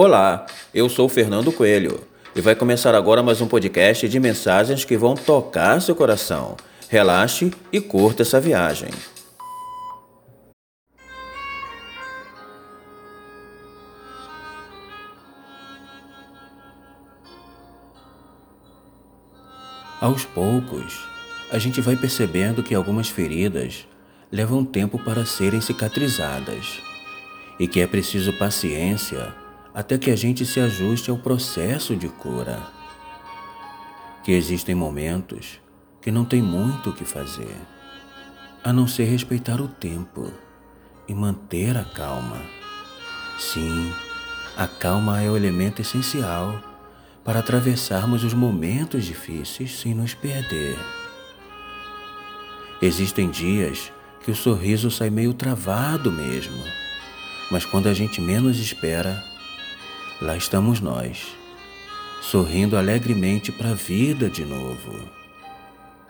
Olá, eu sou Fernando Coelho e vai começar agora mais um podcast de mensagens que vão tocar seu coração. Relaxe e curta essa viagem. Aos poucos, a gente vai percebendo que algumas feridas levam tempo para serem cicatrizadas e que é preciso paciência até que a gente se ajuste ao processo de cura. Que existem momentos que não tem muito o que fazer, a não ser respeitar o tempo e manter a calma. Sim, a calma é o elemento essencial para atravessarmos os momentos difíceis sem nos perder. Existem dias que o sorriso sai meio travado mesmo, mas quando a gente menos espera, lá estamos nós, sorrindo alegremente para a vida de novo.